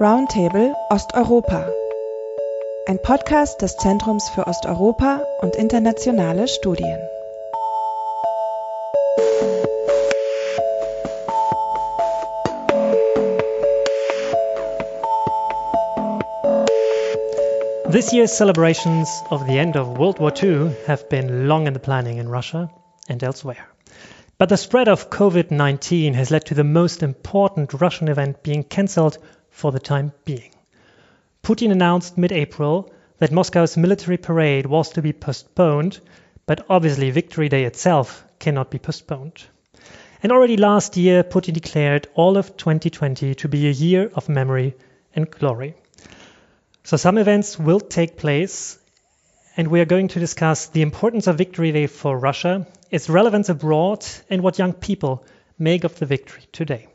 Roundtable Osteuropa. Ein Podcast des Zentrums für Osteuropa und internationale Studien. This year's celebrations of the end of World War II have been long in the planning in Russia and elsewhere. But the spread of COVID 19 has led to the most important Russian event being cancelled for the time being. Putin announced mid April that Moscow's military parade was to be postponed, but obviously Victory Day itself cannot be postponed. And already last year, Putin declared all of 2020 to be a year of memory and glory. So some events will take place, and we are going to discuss the importance of Victory Day for Russia, its relevance abroad, and what young people make of the victory today.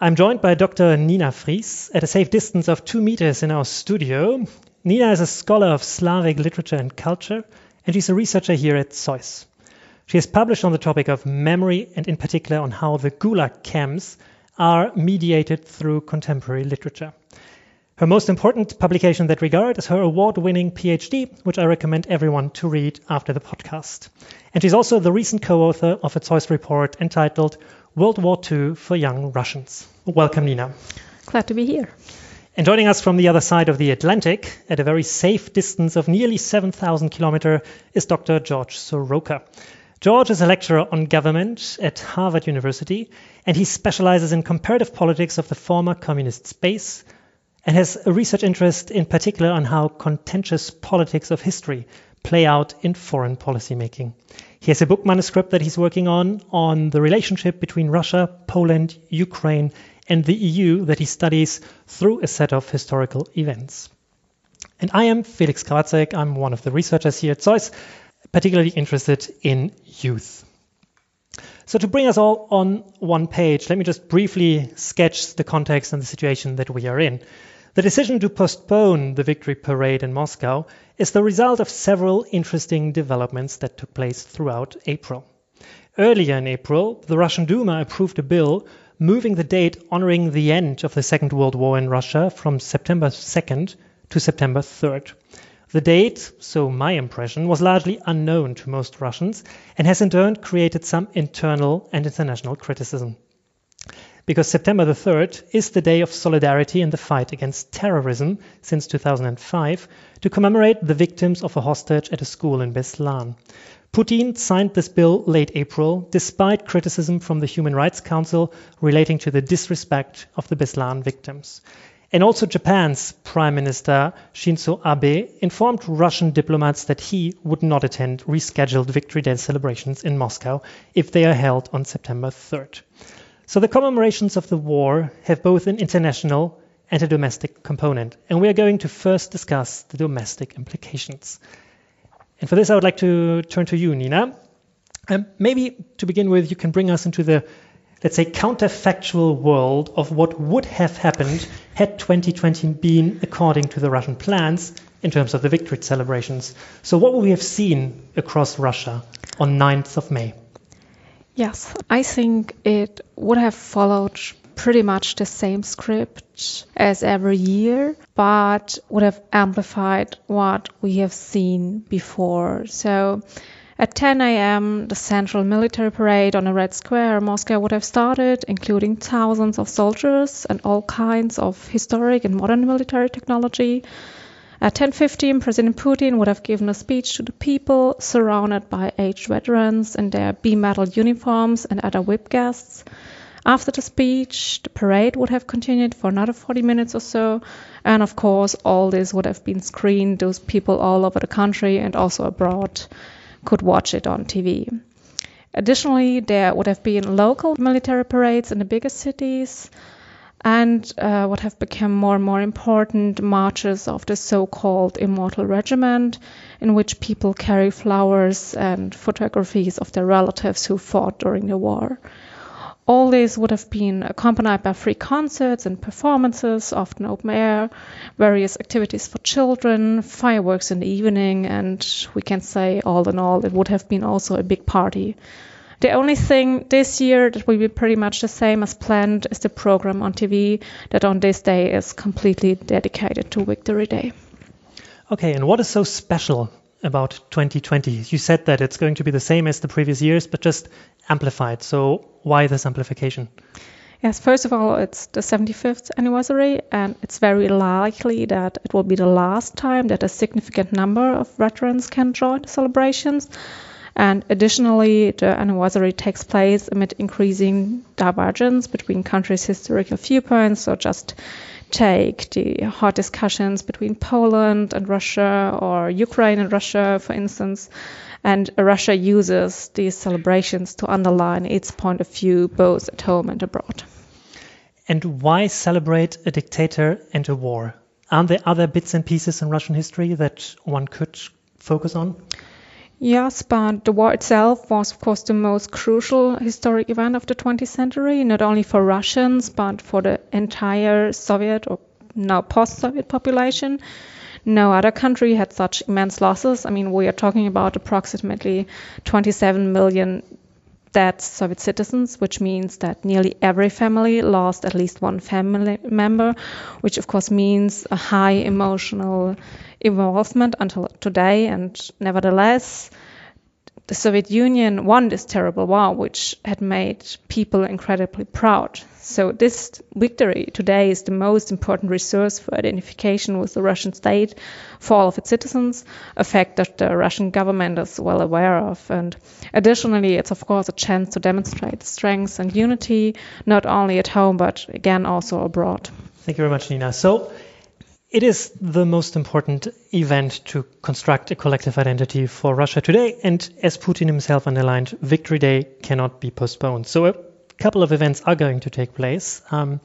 I'm joined by Dr. Nina Frieß at a safe distance of two meters in our studio. Nina is a scholar of Slavic literature and culture, and she's a researcher here at ZOiS. She has published on the topic of memory and, in particular, on how the Gulag camps are mediated through contemporary literature. Her most important publication in that regard is her award winning PhD, which I recommend everyone to read after the podcast. And she's also the recent co author of a ZOiS report entitled World War II for Young Russians. Welcome, Nina. Glad to be here. And joining us from the other side of the Atlantic, at a very safe distance of nearly 7,000 kilometers, is Dr. George Soroka. George is a lecturer on government at Harvard University, and he specializes in comparative politics of the former communist space and has a research interest in particular on how contentious politics of history play out in foreign policy making. He has a book manuscript that he's working on on the relationship between Russia, Poland, Ukraine, and the EU that he studies through a set of historical events. And I am Felix Krawatzek. I'm one of the researchers here at ZOiS, particularly interested in youth. So to bring us all on one page, let me just briefly sketch the context and the situation that we are in. The decision to postpone the victory parade in Moscow is the result of several interesting developments that took place throughout April. Earlier in April, the Russian Duma approved a bill moving the date honoring the end of the Second World War in Russia from September 2nd to September 3rd. The date, so my impression, was largely unknown to most Russians and has in turn created some internal and international criticism because September the 3rd is the day of solidarity in the fight against terrorism since 2005 to commemorate the victims of a hostage at a school in Beslan. Putin signed this bill late April, despite criticism from the Human Rights Council relating to the disrespect of the Beslan victims. And also Japan's Prime Minister Shinzo Abe informed Russian diplomats that he would not attend rescheduled Victory Day celebrations in Moscow if they are held on September 3rd. So the commemorations of the war have both an international and a domestic component. And we are going to first discuss the domestic implications. And for this, I would like to turn to you, Nina. Um, maybe to begin with, you can bring us into the, let's say, counterfactual world of what would have happened had 2020 been according to the Russian plans in terms of the victory celebrations. So, what would we have seen across Russia on 9th of May? Yes, I think it would have followed pretty much the same script as every year, but would have amplified what we have seen before. So at 10 a.m., the central military parade on a red square in Moscow would have started, including thousands of soldiers and all kinds of historic and modern military technology. At 10:15, President Putin would have given a speech to the people, surrounded by aged veterans in their B-metal uniforms and other VIP guests. After the speech, the parade would have continued for another 40 minutes or so, and of course, all this would have been screened. Those people all over the country and also abroad could watch it on TV. Additionally, there would have been local military parades in the bigger cities and uh, what have become more and more important marches of the so-called Immortal Regiment, in which people carry flowers and photographies of their relatives who fought during the war. All this would have been accompanied by free concerts and performances, often open air, various activities for children, fireworks in the evening, and we can say, all in all, it would have been also a big party. The only thing this year that will be pretty much the same as planned is the program on TV that on this day is completely dedicated to Victory Day. Okay, and what is so special about 2020? You said that it's going to be the same as the previous years, but just amplified. So why this amplification? Yes, first of all, it's the 75th anniversary, and it's very likely that it will be the last time that a significant number of veterans can join the celebrations. And additionally, the anniversary takes place amid increasing divergence between countries' historical viewpoints. So just take the hot discussions between Poland and Russia or Ukraine and Russia, for instance. And Russia uses these celebrations to underline its point of view both at home and abroad. And why celebrate a dictator and a war? Aren't there other bits and pieces in Russian history that one could focus on? Yes, but the war itself was, of course, the most crucial historic event of the 20th century, not only for Russians, but for the entire Soviet or now post Soviet population. No other country had such immense losses. I mean, we are talking about approximately 27 million dead Soviet citizens, which means that nearly every family lost at least one family member, which of course means a high emotional involvement until today. And nevertheless, the Soviet Union won this terrible war, which had made people incredibly proud. So this victory today is the most important resource for identification with the Russian state for all of its citizens, a fact that the Russian government is well aware of. And additionally, it's of course a chance to demonstrate strength and unity, not only at home, but again also abroad. Thank you very much, Nina. So it is the most important event to construct a collective identity for Russia today. And as Putin himself underlined, Victory Day cannot be postponed. So a couple of events are going to take place. Um,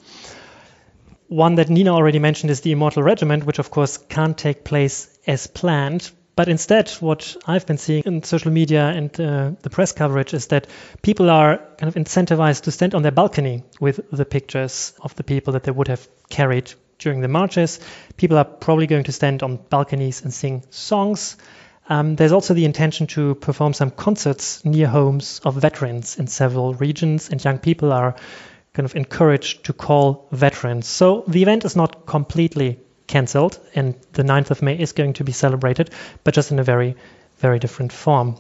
one that Nina already mentioned is the Immortal Regiment, which of course can't take place as planned. But instead, what I've been seeing in social media and uh, the press coverage is that people are kind of incentivized to stand on their balcony with the pictures of the people that they would have carried during the marches. People are probably going to stand on balconies and sing songs. Um, there's also the intention to perform some concerts near homes of veterans in several regions, and young people are kind of encouraged to call veterans. So the event is not completely cancelled, and the 9th of May is going to be celebrated, but just in a very, very different form.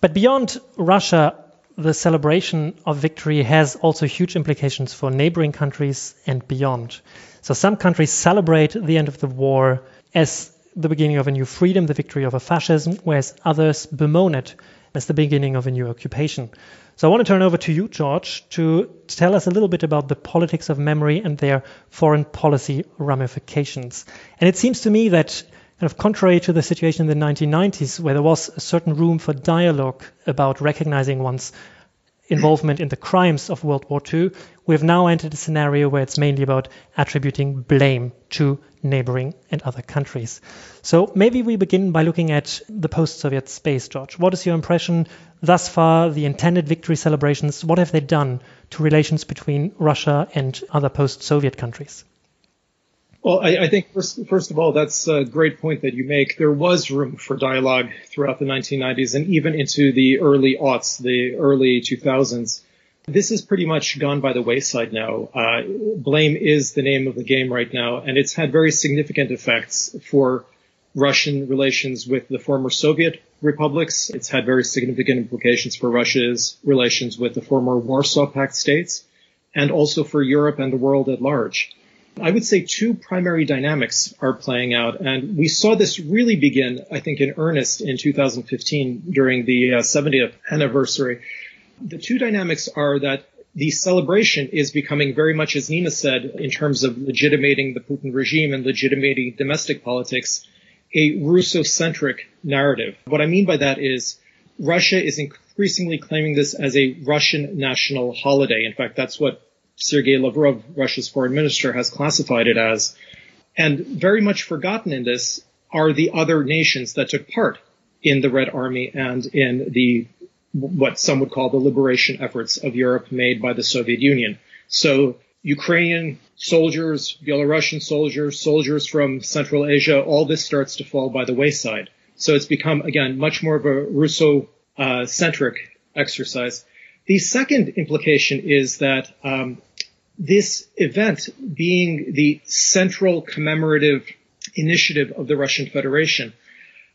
But beyond Russia, the celebration of victory has also huge implications for neighboring countries and beyond. So some countries celebrate the end of the war as the beginning of a new freedom, the victory over fascism, whereas others bemoan it as the beginning of a new occupation. So I want to turn over to you, George, to tell us a little bit about the politics of memory and their foreign policy ramifications. And it seems to me that kind of contrary to the situation in the 1990s, where there was a certain room for dialogue about recognizing one's involvement in the crimes of World War II, we have now entered a scenario where it's mainly about attributing blame to neighboring and other countries. So maybe we begin by looking at the post Soviet space, George. What is your impression thus far, the intended victory celebrations? What have they done to relations between Russia and other post Soviet countries? Well, I, I, think first, first of all, that's a great point that you make. There was room for dialogue throughout the 1990s and even into the early aughts, the early 2000s. This has pretty much gone by the wayside now. Uh, blame is the name of the game right now, and it's had very significant effects for Russian relations with the former Soviet republics. It's had very significant implications for Russia's relations with the former Warsaw Pact states and also for Europe and the world at large. I would say two primary dynamics are playing out, and we saw this really begin, I think, in earnest in 2015 during the uh, 70th anniversary. The two dynamics are that the celebration is becoming very much, as Nina said, in terms of legitimating the Putin regime and legitimating domestic politics, a Russo-centric narrative. What I mean by that is Russia is increasingly claiming this as a Russian national holiday. In fact, that's what Sergei Lavrov, Russia's foreign minister, has classified it as. And very much forgotten in this are the other nations that took part in the Red Army and in the what some would call the liberation efforts of Europe made by the Soviet Union. So Ukrainian soldiers, Belarusian soldiers, soldiers from Central Asia, all this starts to fall by the wayside. So it's become, again, much more of a Russo uh, centric exercise. The second implication is that um, this event being the central commemorative initiative of the Russian Federation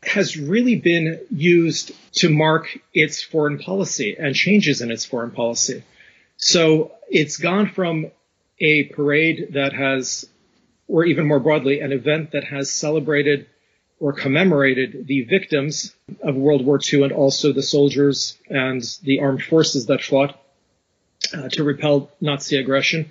has really been used to mark its foreign policy and changes in its foreign policy. So it's gone from a parade that has, or even more broadly, an event that has celebrated or commemorated the victims of World War II and also the soldiers and the armed forces that fought uh, to repel Nazi aggression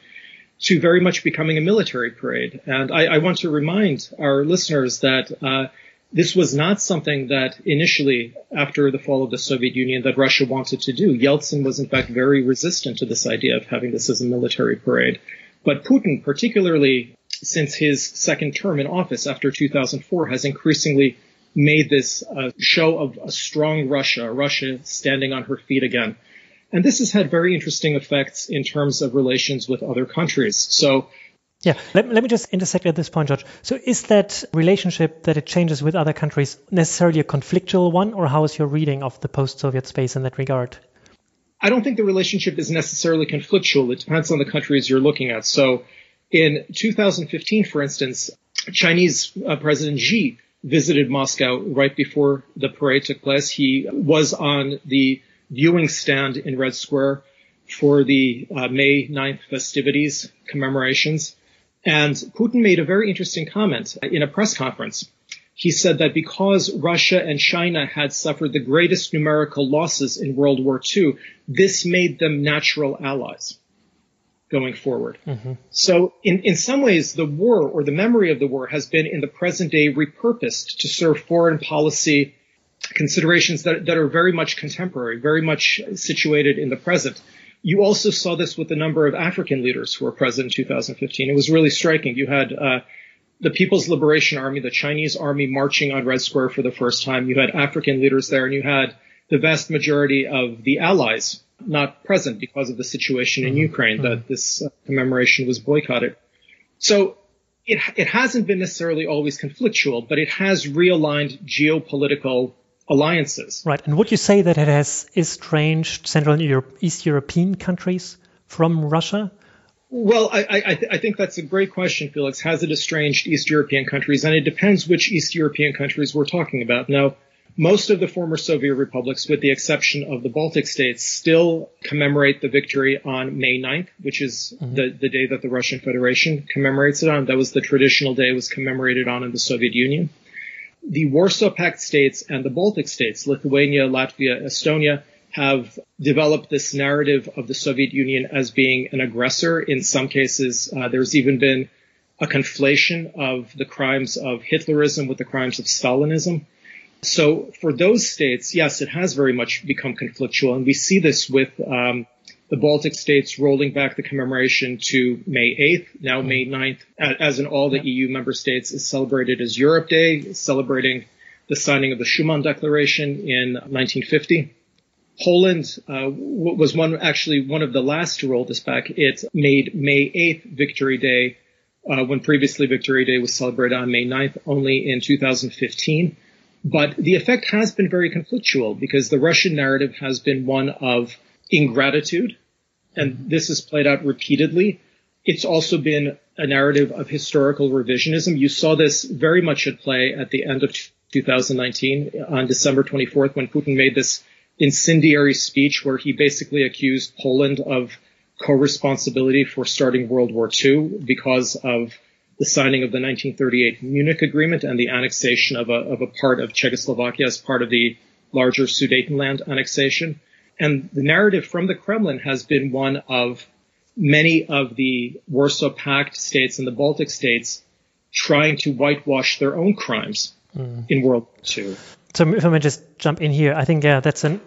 to very much becoming a military parade. And I, I want to remind our listeners that uh, this was not something that initially, after the fall of the Soviet Union, that Russia wanted to do. Yeltsin was in fact very resistant to this idea of having this as a military parade. But Putin, particularly since his second term in office after 2004, has increasingly made this a show of a strong Russia, Russia standing on her feet again. And this has had very interesting effects in terms of relations with other countries. So yeah, let, let me just intersect at this point, George. So, is that relationship that it changes with other countries necessarily a conflictual one, or how is your reading of the post Soviet space in that regard? I don't think the relationship is necessarily conflictual. It depends on the countries you're looking at. So, in 2015, for instance, Chinese uh, President Xi visited Moscow right before the parade took place. He was on the viewing stand in Red Square for the uh, May 9th festivities commemorations. And Putin made a very interesting comment in a press conference. He said that because Russia and China had suffered the greatest numerical losses in World War II, this made them natural allies going forward. Mm-hmm. So in, in some ways, the war or the memory of the war has been in the present day repurposed to serve foreign policy considerations that, that are very much contemporary, very much situated in the present. You also saw this with the number of African leaders who were present in 2015. It was really striking. You had uh, the People's Liberation Army, the Chinese army marching on Red Square for the first time. You had African leaders there, and you had the vast majority of the allies not present because of the situation in mm-hmm. Ukraine that mm-hmm. this uh, commemoration was boycotted. So it, it hasn't been necessarily always conflictual, but it has realigned geopolitical alliances. Right. And would you say that it has estranged Central and Europe, East European countries from Russia? Well, I, I, th- I, think that's a great question, Felix. Has it estranged East European countries? And it depends which East European countries we're talking about. Now, most of the former Soviet republics, with the exception of the Baltic states, still commemorate the victory on May 9th, which is mm-hmm. the, the day that the Russian Federation commemorates it on. That was the traditional day it was commemorated on in the Soviet Union the Warsaw Pact states and the Baltic states, Lithuania, Latvia, Estonia, have developed this narrative of the Soviet Union as being an aggressor. In some cases, uh, there's even been a conflation of the crimes of Hitlerism with the crimes of Stalinism. So for those states, yes, it has very much become conflictual, and we see this with um, the Baltic states rolling back the commemoration to May 8th, now May 9th, as in all the EU member states, is celebrated as Europe Day, celebrating the signing of the Schuman Declaration in 1950. Poland uh, was one actually one of the last to roll this back. It made May 8th Victory Day uh, when previously Victory Day was celebrated on May 9th only in 2015. But the effect has been very conflictual because the Russian narrative has been one of ingratitude, and this is played out repeatedly. It's also been a narrative of historical revisionism. You saw this very much at play at the end of 2019 on December 24th when Putin made this incendiary speech where he basically accused Poland of co-responsibility for starting World War II because of the signing of the 1938 Munich Agreement and the annexation of a, of a part of Czechoslovakia as part of the larger Sudetenland annexation. And the narrative from the Kremlin has been one of many of the Warsaw Pact states and the Baltic states trying to whitewash their own crimes mm. in World War II. So if I may just jump in here, I think yeah, that's an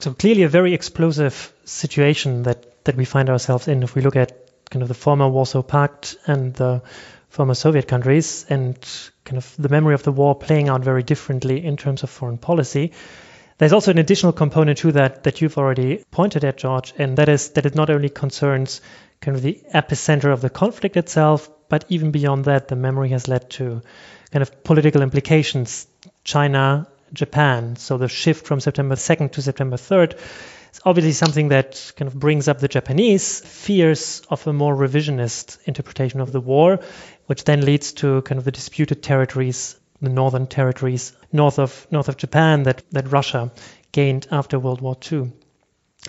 so clearly a very explosive situation that that we find ourselves in if we look at kind of the former Warsaw Pact and the former Soviet countries and kind of the memory of the war playing out very differently in terms of foreign policy. There's also an additional component to that that you've already pointed at, George, and that is that it not only concerns kind of the epicenter of the conflict itself, but even beyond that, the memory has led to kind of political implications. China, Japan, so the shift from September 2nd to September 3rd, It's obviously something that kind of brings up the Japanese fears of a more revisionist interpretation of the war, which then leads to kind of the disputed territories, the northern territories north of north of Japan that, that Russia gained after World War II.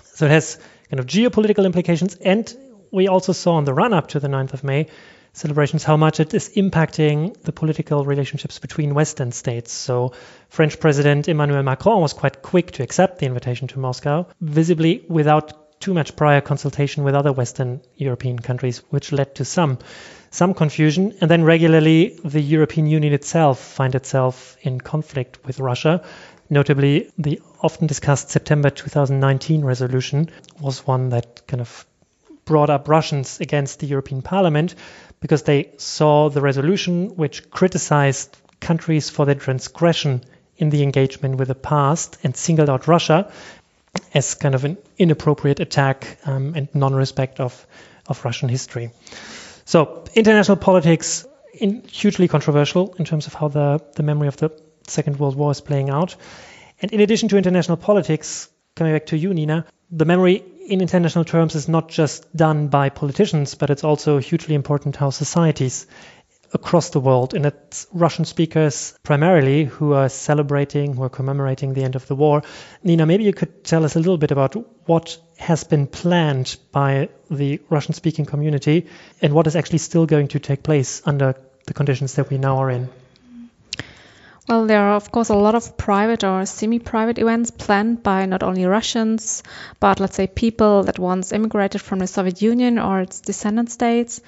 So it has kind of geopolitical implications, and we also saw in the run up to the 9th of May celebrations how much it is impacting the political relationships between Western states. So, French President Emmanuel Macron was quite quick to accept the invitation to Moscow, visibly without too much prior consultation with other Western European countries, which led to some some confusion. And then regularly, the European Union itself find itself in conflict with Russia. Notably, the often discussed September 2019 resolution was one that kind of brought up Russians against the European Parliament because they saw the resolution which criticized countries for their transgression in the engagement with the past and singled out Russia as kind of an inappropriate attack um, and non-respect of, of Russian history. So international politics in, hugely controversial in terms of how the, the memory of the Second World War is playing out. And in addition to international politics, coming back to you, Nina, the memory in international terms is not just done by politicians, but it's also hugely important how societies across the world, and it's Russian speakers primarily who are celebrating, who are commemorating the end of the war. Nina, maybe you could tell us a little bit about what has been planned by the Russian speaking community and what is actually still going to take place under the conditions that we now are in. Well, there are, of course, a lot of private or semi private events planned by not only Russians, but let's say people that once immigrated from the Soviet Union or its descendant states.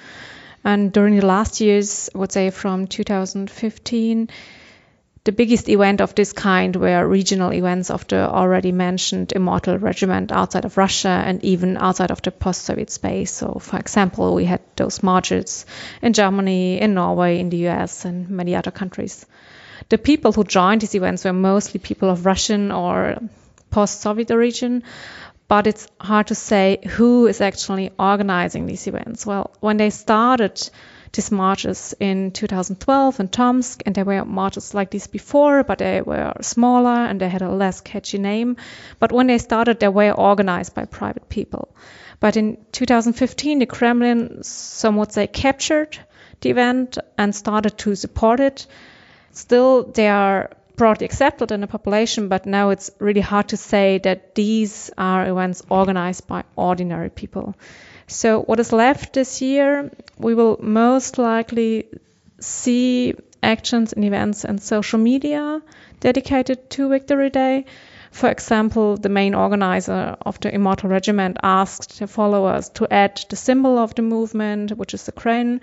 And during the last years, I would say from 2015, the biggest event of this kind were regional events of the already mentioned Immortal Regiment outside of Russia and even outside of the post Soviet space. So, for example, we had those marches in Germany, in Norway, in the US, and many other countries the people who joined these events were mostly people of Russian or post-Soviet origin, but it's hard to say who is actually organizing these events. Well, when they started these marches in 2012 in Tomsk, and there were marches like this before, but they were smaller and they had a less catchy name. But when they started, they were organized by private people. But in 2015, the Kremlin, some would say, captured the event and started to support it Still, they are broadly accepted in the population, but now it's really hard to say that these are events organized by ordinary people. So, what is left this year, we will most likely see actions and events in social media dedicated to Victory Day. For example, the main organizer of the Immortal Regiment asked their followers to add the symbol of the movement, which is the crane,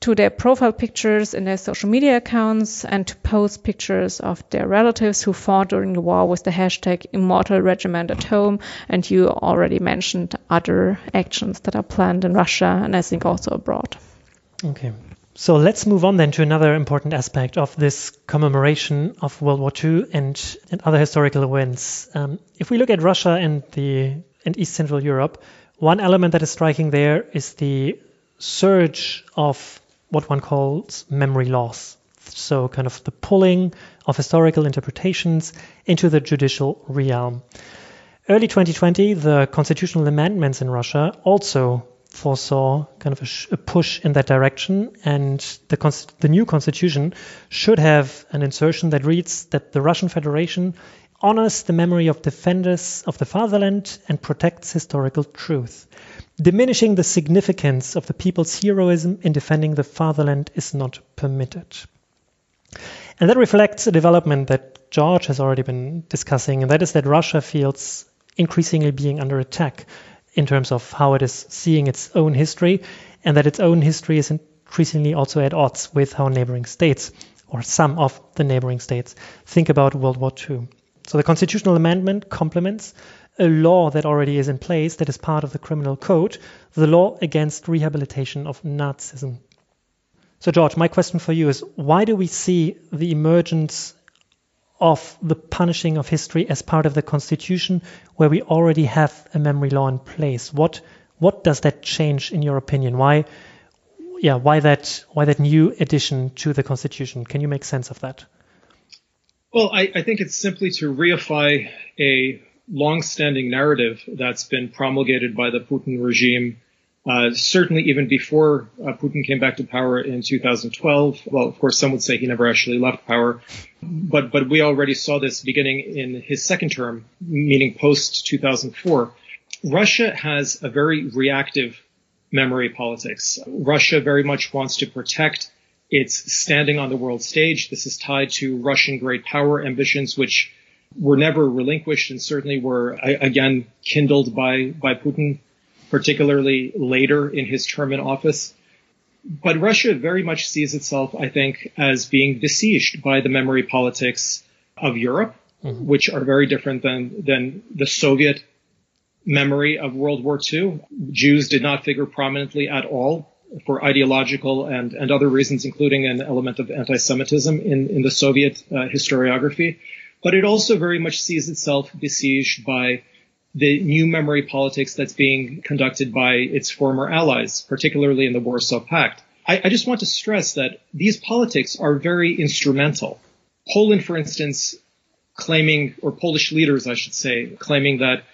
to their profile pictures in their social media accounts and to post pictures of their relatives who fought during the war with the hashtag immortal regiment at home. And you already mentioned other actions that are planned in Russia and I think also abroad. Okay. So let's move on then to another important aspect of this commemoration of World War II and, and other historical events. Um, if we look at Russia and the and East Central Europe, one element that is striking there is the surge of what one calls memory laws. So, kind of the pulling of historical interpretations into the judicial realm. Early 2020, the constitutional amendments in Russia also foresaw kind of a, sh- a push in that direction, and the, the new constitution should have an insertion that reads that the Russian Federation honors the memory of defenders of the fatherland and protects historical truth. Diminishing the significance of the people's heroism in defending the fatherland is not permitted. And that reflects a development that George has already been discussing, and that is that Russia feels increasingly being under attack in terms of how it is seeing its own history, and that its own history is increasingly also at odds with how neighboring states, or some of the neighboring states, think about World War II. So the constitutional amendment complements a law that already is in place that is part of the criminal code, the law against rehabilitation of Nazism. So, George, my question for you is why do we see the emergence of the punishing of history as part of the Constitution where we already have a memory law in place? What what does that change in your opinion? Why yeah, why that why that new addition to the Constitution? Can you make sense of that? Well, I, I think it's simply to reify a long-standing narrative that's been promulgated by the Putin regime, uh, certainly even before uh, Putin came back to power in 2012. Well, of course, some would say he never actually left power, but but we already saw this beginning in his second term, meaning post 2004. Russia has a very reactive memory politics. Russia very much wants to protect its standing on the world stage. This is tied to Russian great power ambitions, which were never relinquished and certainly were again kindled by, by Putin, particularly later in his term in office. But Russia very much sees itself, I think, as being besieged by the memory politics of Europe, mm-hmm. which are very different than, than the Soviet memory of World War II. Jews did not figure prominently at all for ideological and, and other reasons, including an element of anti-Semitism in, in the Soviet uh, historiography. But it also very much sees itself besieged by the new memory politics that's being conducted by its former allies, particularly in the Warsaw Pact. I, I just want to stress that these politics are very instrumental. Poland, for instance, claiming, or Polish leaders, I should say, claiming that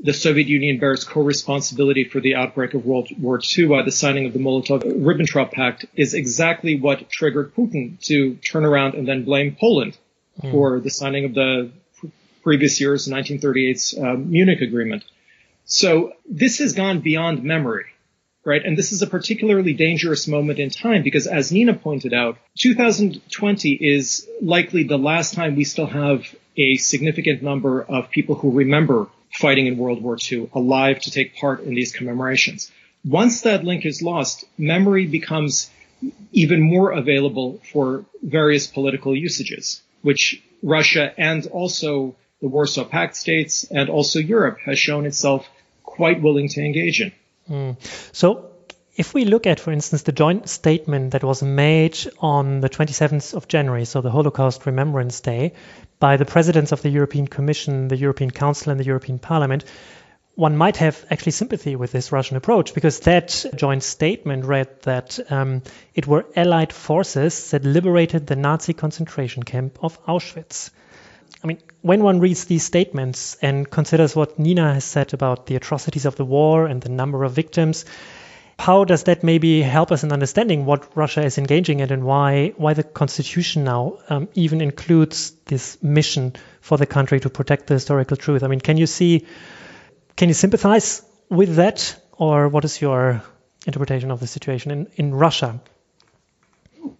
the Soviet Union bears co-responsibility for the outbreak of World War II by the signing of the Molotov-Ribbentrop Pact is exactly what triggered Putin to turn around and then blame Poland mm. for the signing of the previous year's 1938 uh, Munich Agreement. So this has gone beyond memory, right? And this is a particularly dangerous moment in time because as Nina pointed out, 2020 is likely the last time we still have a significant number of people who remember fighting in World War II alive to take part in these commemorations. Once that link is lost, memory becomes even more available for various political usages, which Russia and also the Warsaw Pact states and also Europe has shown itself quite willing to engage in. Mm. So if we look at, for instance, the joint statement that was made on the 27th of January, so the Holocaust Remembrance Day, by the presidents of the European Commission, the European Council, and the European Parliament, one might have actually sympathy with this Russian approach because that joint statement read that um, it were Allied forces that liberated the Nazi concentration camp of Auschwitz. I mean, when one reads these statements and considers what Nina has said about the atrocities of the war and the number of victims, how does that maybe help us in understanding what Russia is engaging in and why why the constitution now um, even includes this mission for the country to protect the historical truth? I mean, can you see, can you sympathize with that, or what is your interpretation of the situation in, in Russia?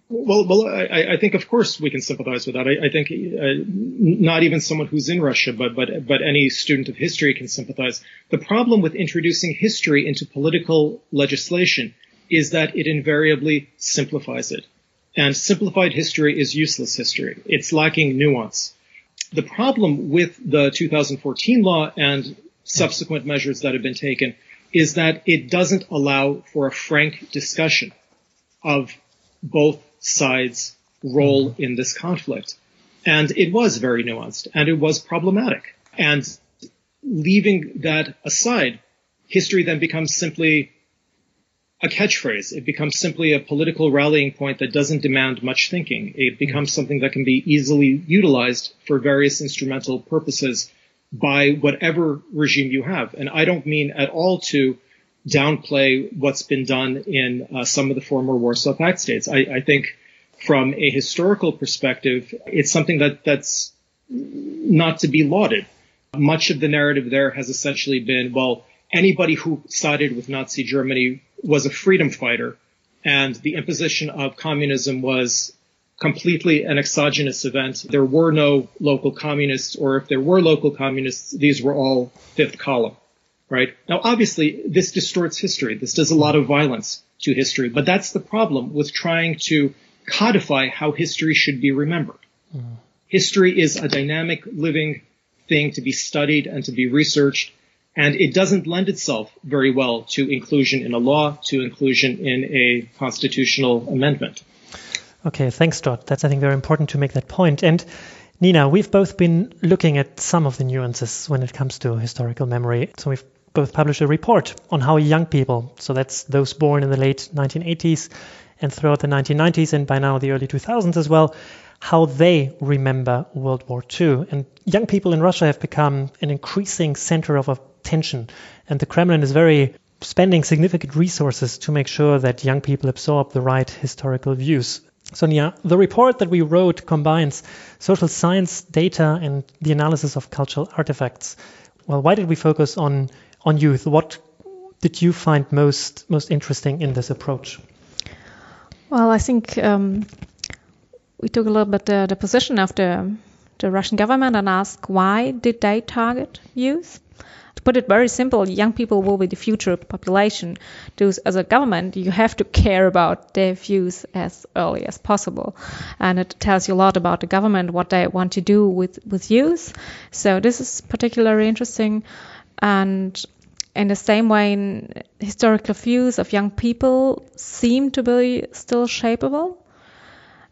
Well, well, I, I, think of course we can sympathize with that. I, I think uh, not even someone who's in Russia, but but but any student of history can sympathize. The problem with introducing history into political legislation is that it invariably simplifies it, and simplified history is useless history. It's lacking nuance. The problem with the 2014 law and subsequent measures that have been taken is that it doesn't allow for a frank discussion of both sides' role mm-hmm. in this conflict. And it was very nuanced and it was problematic. And leaving that aside, history then becomes simply a catchphrase. It becomes simply a political rallying point that doesn't demand much thinking. It becomes something that can be easily utilized for various instrumental purposes by whatever regime you have. And I don't mean at all to downplay what's been done in uh, some of the former Warsaw Pact states. I, I, think from a historical perspective, it's something that that's not to be lauded. Much of the narrative there has essentially been, well, anybody who sided with Nazi Germany was a freedom fighter, and the imposition of communism was completely an exogenous event. There were no local communists, or if there were local communists, these were all fifth column right? Now, obviously, this distorts history. This does a lot of violence to history, but that's the problem with trying to codify how history should be remembered. Mm. History is a dynamic, living thing to be studied and to be researched, and it doesn't lend itself very well to inclusion in a law, to inclusion in a constitutional amendment. Okay, thanks, Todd. That's, I think, very important to make that point. And Nina, we've both been looking at some of the nuances when it comes to historical memory. So we've both published a report on how young people, so that's those born in the late 1980s and throughout the 1990s and by now the early 2000s as well, how they remember World War II. And young people in Russia have become an increasing center of attention. And the Kremlin is very spending significant resources to make sure that young people absorb the right historical views. Sonia, the report that we wrote combines social science data and the analysis of cultural artifacts. Well, why did we focus on on youth? What did you find most most interesting in this approach? Well, I think um, we took a little bit the, the position of the the Russian government and asked why did they target youth? To put it very simple, young people will be the future population. As a government, you have to care about their views as early as possible. And it tells you a lot about the government, what they want to do with, with youth. So this is particularly interesting. And in the same way, historical views of young people seem to be still shapeable.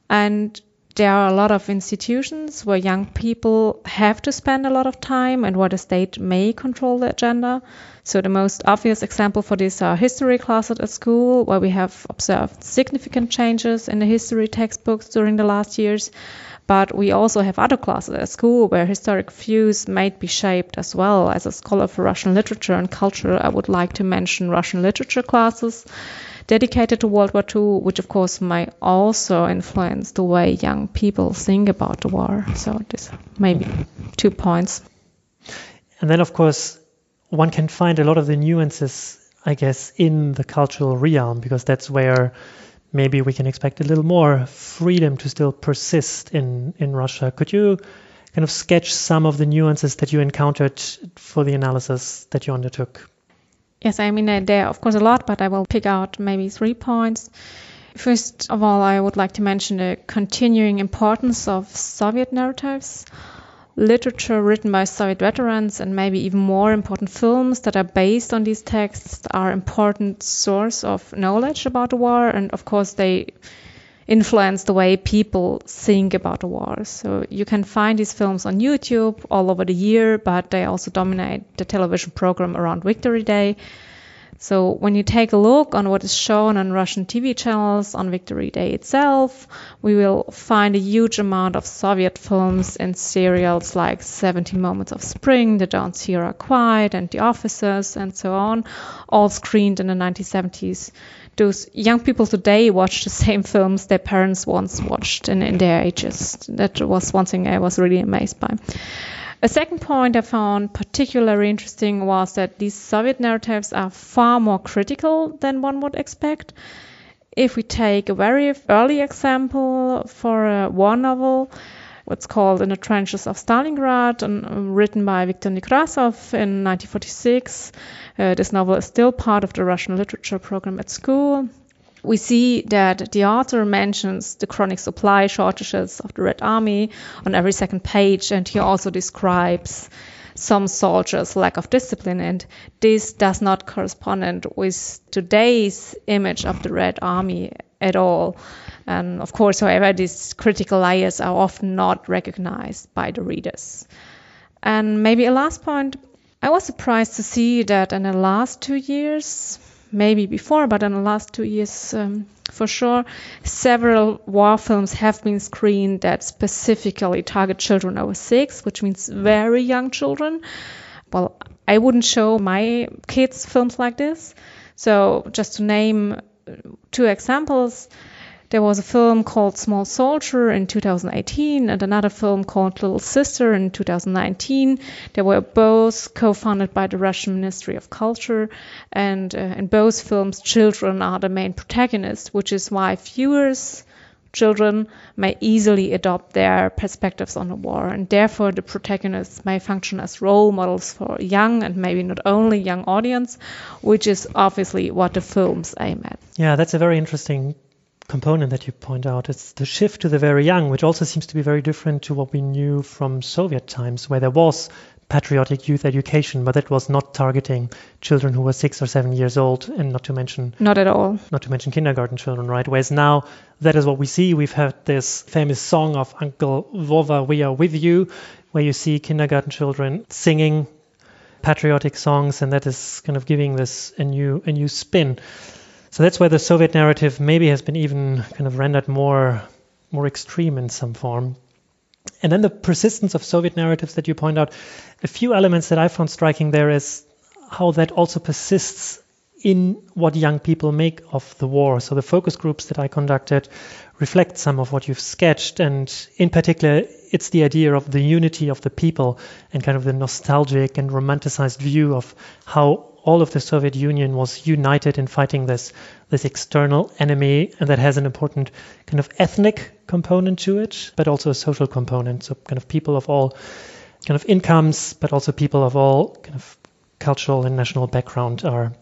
And there are a lot of institutions where young people have to spend a lot of time and where the state may control the agenda. So the most obvious example for this are history classes at school, where we have observed significant changes in the history textbooks during the last years. But we also have other classes at school where historic views might be shaped as well. As a scholar for Russian literature and culture, I would like to mention Russian literature classes dedicated to World War II, which of course might also influence the way young people think about the war. So this maybe two points. And then of course one can find a lot of the nuances, I guess, in the cultural realm because that's where maybe we can expect a little more freedom to still persist in, in Russia. Could you kind of sketch some of the nuances that you encountered for the analysis that you undertook? Yes, I mean, uh, there are of course a lot, but I will pick out maybe three points. First of all, I would like to mention the continuing importance of Soviet narratives, literature written by Soviet veterans, and maybe even more important films that are based on these texts are important source of knowledge about the war, and of course they influence the way people think about the war. So you can find these films on YouTube all over the year, but they also dominate the television program around Victory Day. So when you take a look on what is shown on Russian TV channels on Victory Day itself, we will find a huge amount of Soviet films and serials like 17 Moments of Spring, The Dawns Here Are Quiet, and The Officers, and so on, all screened in the 1970s those young people today watch the same films their parents once watched in, in their ages. That was one thing I was really amazed by. A second point I found particularly interesting was that these Soviet narratives are far more critical than one would expect. If we take a very early example for a war novel, what's called In the Trenches of Stalingrad, and, um, written by Viktor Nekrasov in 1946. Uh, this novel is still part of the Russian literature program at school. We see that the author mentions the chronic supply shortages of the Red Army on every second page, and he also describes some soldiers' lack of discipline, and this does not correspond with today's image of the Red Army at all. And of course, however, these critical layers are often not recognized by the readers. And maybe a last point I was surprised to see that in the last two years, maybe before, but in the last two years um, for sure, several war films have been screened that specifically target children over six, which means very young children. Well, I wouldn't show my kids films like this. So, just to name two examples, there was a film called Small Soldier in 2018 and another film called Little Sister in 2019. They were both co-funded by the Russian Ministry of Culture, and uh, in both films, children are the main protagonists, which is why viewers children may easily adopt their perspectives on the war, and therefore the protagonists may function as role models for young and maybe not only young audience, which is obviously what the films aim at. Yeah, that's a very interesting component that you point out. It's the shift to the very young, which also seems to be very different to what we knew from Soviet times, where there was patriotic youth education, but that was not targeting children who were six or seven years old, and not to mention not at all, not to mention kindergarten children, right? Whereas now that is what we see. We've had this famous song of Uncle Vova, "We Are With You," where you see kindergarten children singing patriotic songs, and that is kind of giving this a new a new spin. So that's where the Soviet narrative maybe has been even kind of rendered more more extreme in some form. And then the persistence of Soviet narratives that you point out, a few elements that I found striking there is how that also persists in what young people make of the war. So the focus groups that I conducted reflect some of what you've sketched. And in particular, it's the idea of the unity of the people and kind of the nostalgic and romanticized view of how all of the Soviet Union was united in fighting this this external enemy, and that has an important kind of ethnic component to it, but also a social component. So kind of people of all kind of incomes, but also people of all kind of cultural and national background are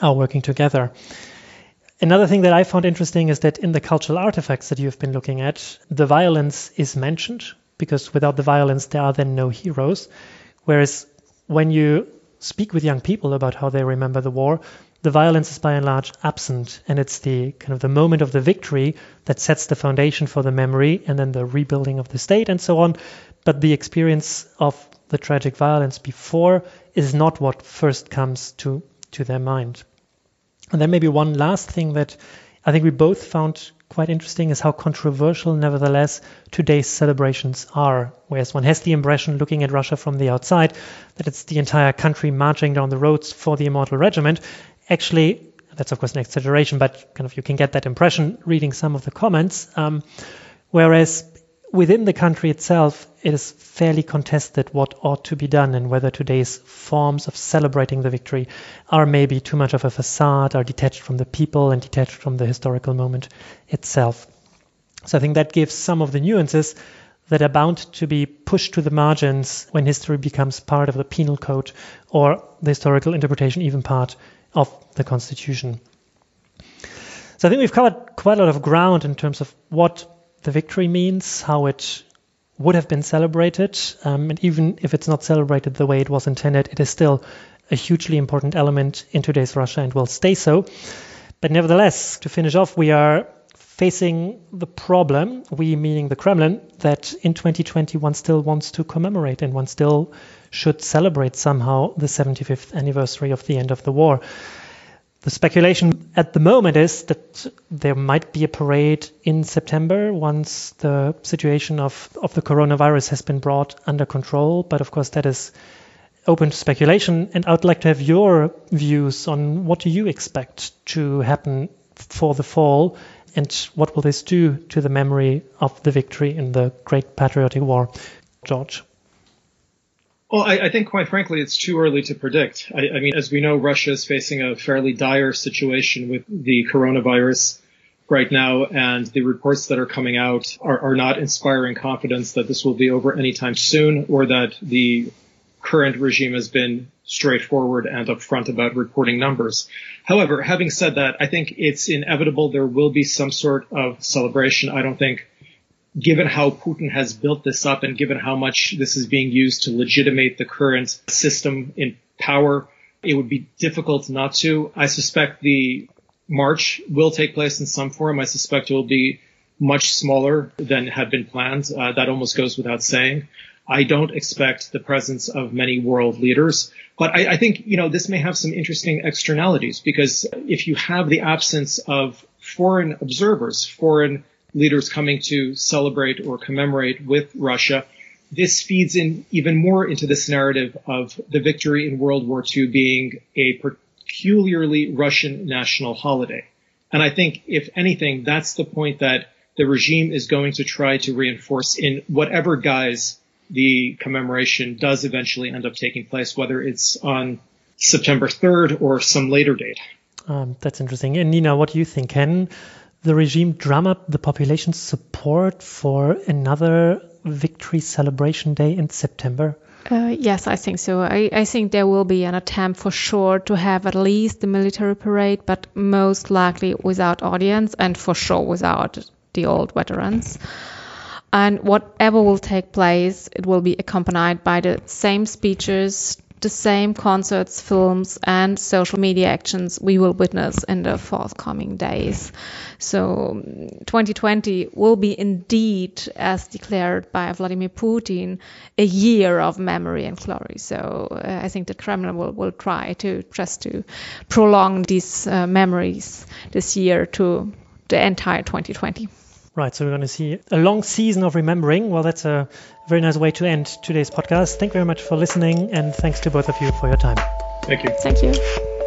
are working together. Another thing that I found interesting is that in the cultural artifacts that you've been looking at, the violence is mentioned because without the violence, there are then no heroes. Whereas when you speak with young people about how they remember the war, the violence is by and large absent, and it's the kind of the moment of the victory that sets the foundation for the memory and then the rebuilding of the state and so on. But the experience of the tragic violence before is not what first comes to to their mind. And then maybe one last thing that I think we both found quite interesting is how controversial, nevertheless, today's celebrations are. Whereas one has the impression, looking at Russia from the outside, that it's the entire country marching down the roads for the immortal regiment. Actually, that's of course an exaggeration, but kind of you can get that impression reading some of the comments. Um, whereas within the country itself, it is fairly contested what ought to be done and whether today's forms of celebrating the victory are maybe too much of a facade, are detached from the people and detached from the historical moment itself. So I think that gives some of the nuances that are bound to be pushed to the margins when history becomes part of the penal code or the historical interpretation even part of the constitution. So I think we've covered quite a lot of ground in terms of what the victory means, how it would have been celebrated. Um, and even if it's not celebrated the way it was intended, it is still a hugely important element in today's Russia and will stay so. But nevertheless, to finish off, we are facing the problem, we meaning the Kremlin, that in 2020 one still wants to commemorate and one still should celebrate somehow the 75th anniversary of the end of the war. The speculation at the moment is that there might be a parade in September once the situation of, of the coronavirus has been brought under control. But of course, that is open to speculation. And I would like to have your views on what do you expect to happen for the fall and what will this do to the memory of the victory in the Great Patriotic War? George. Well, I, I, think quite frankly, it's too early to predict. I, I, mean, as we know, Russia is facing a fairly dire situation with the coronavirus right now, and the reports that are coming out are, are not inspiring confidence that this will be over anytime soon or that the current regime has been straightforward and upfront about reporting numbers. However, having said that, I think it's inevitable there will be some sort of celebration. I don't think given how Putin has built this up and given how much this is being used to legitimate the current system in power, it would be difficult not to. I suspect the march will take place in some form. I suspect it will be much smaller than had been planned. Uh, that almost goes without saying. I don't expect the presence of many world leaders, but I, I think, you know, this may have some interesting externalities because if you have the absence of foreign observers, foreign leaders coming to celebrate or commemorate with Russia. This feeds in even more into this narrative of the victory in World War II being a peculiarly Russian national holiday. And I think, if anything, that's the point that the regime is going to try to reinforce in whatever guise the commemoration does eventually end up taking place, whether it's on September 3rd or some later date. Um, that's interesting. And Nina, what do you think? Can the regime drum up the population's support for another victory celebration day in September? Uh, yes, I think so. I, I, think there will be an attempt for sure to have at least the military parade, but most likely without audience and for sure without the old veterans. And whatever will take place, it will be accompanied by the same speeches, the same concerts, films, and social media actions we will witness in the forthcoming days. So 2020 will be indeed, as declared by Vladimir Putin, a year of memory and glory. So uh, I think the Kremlin will, will try to just to prolong these uh, memories this year to the entire 2020. Right, so we're going to see a long season of remembering. Well, that's a very nice way to end today's podcast. Thank you very much for listening, and thanks to both of you for your time. Thank you. Thank you.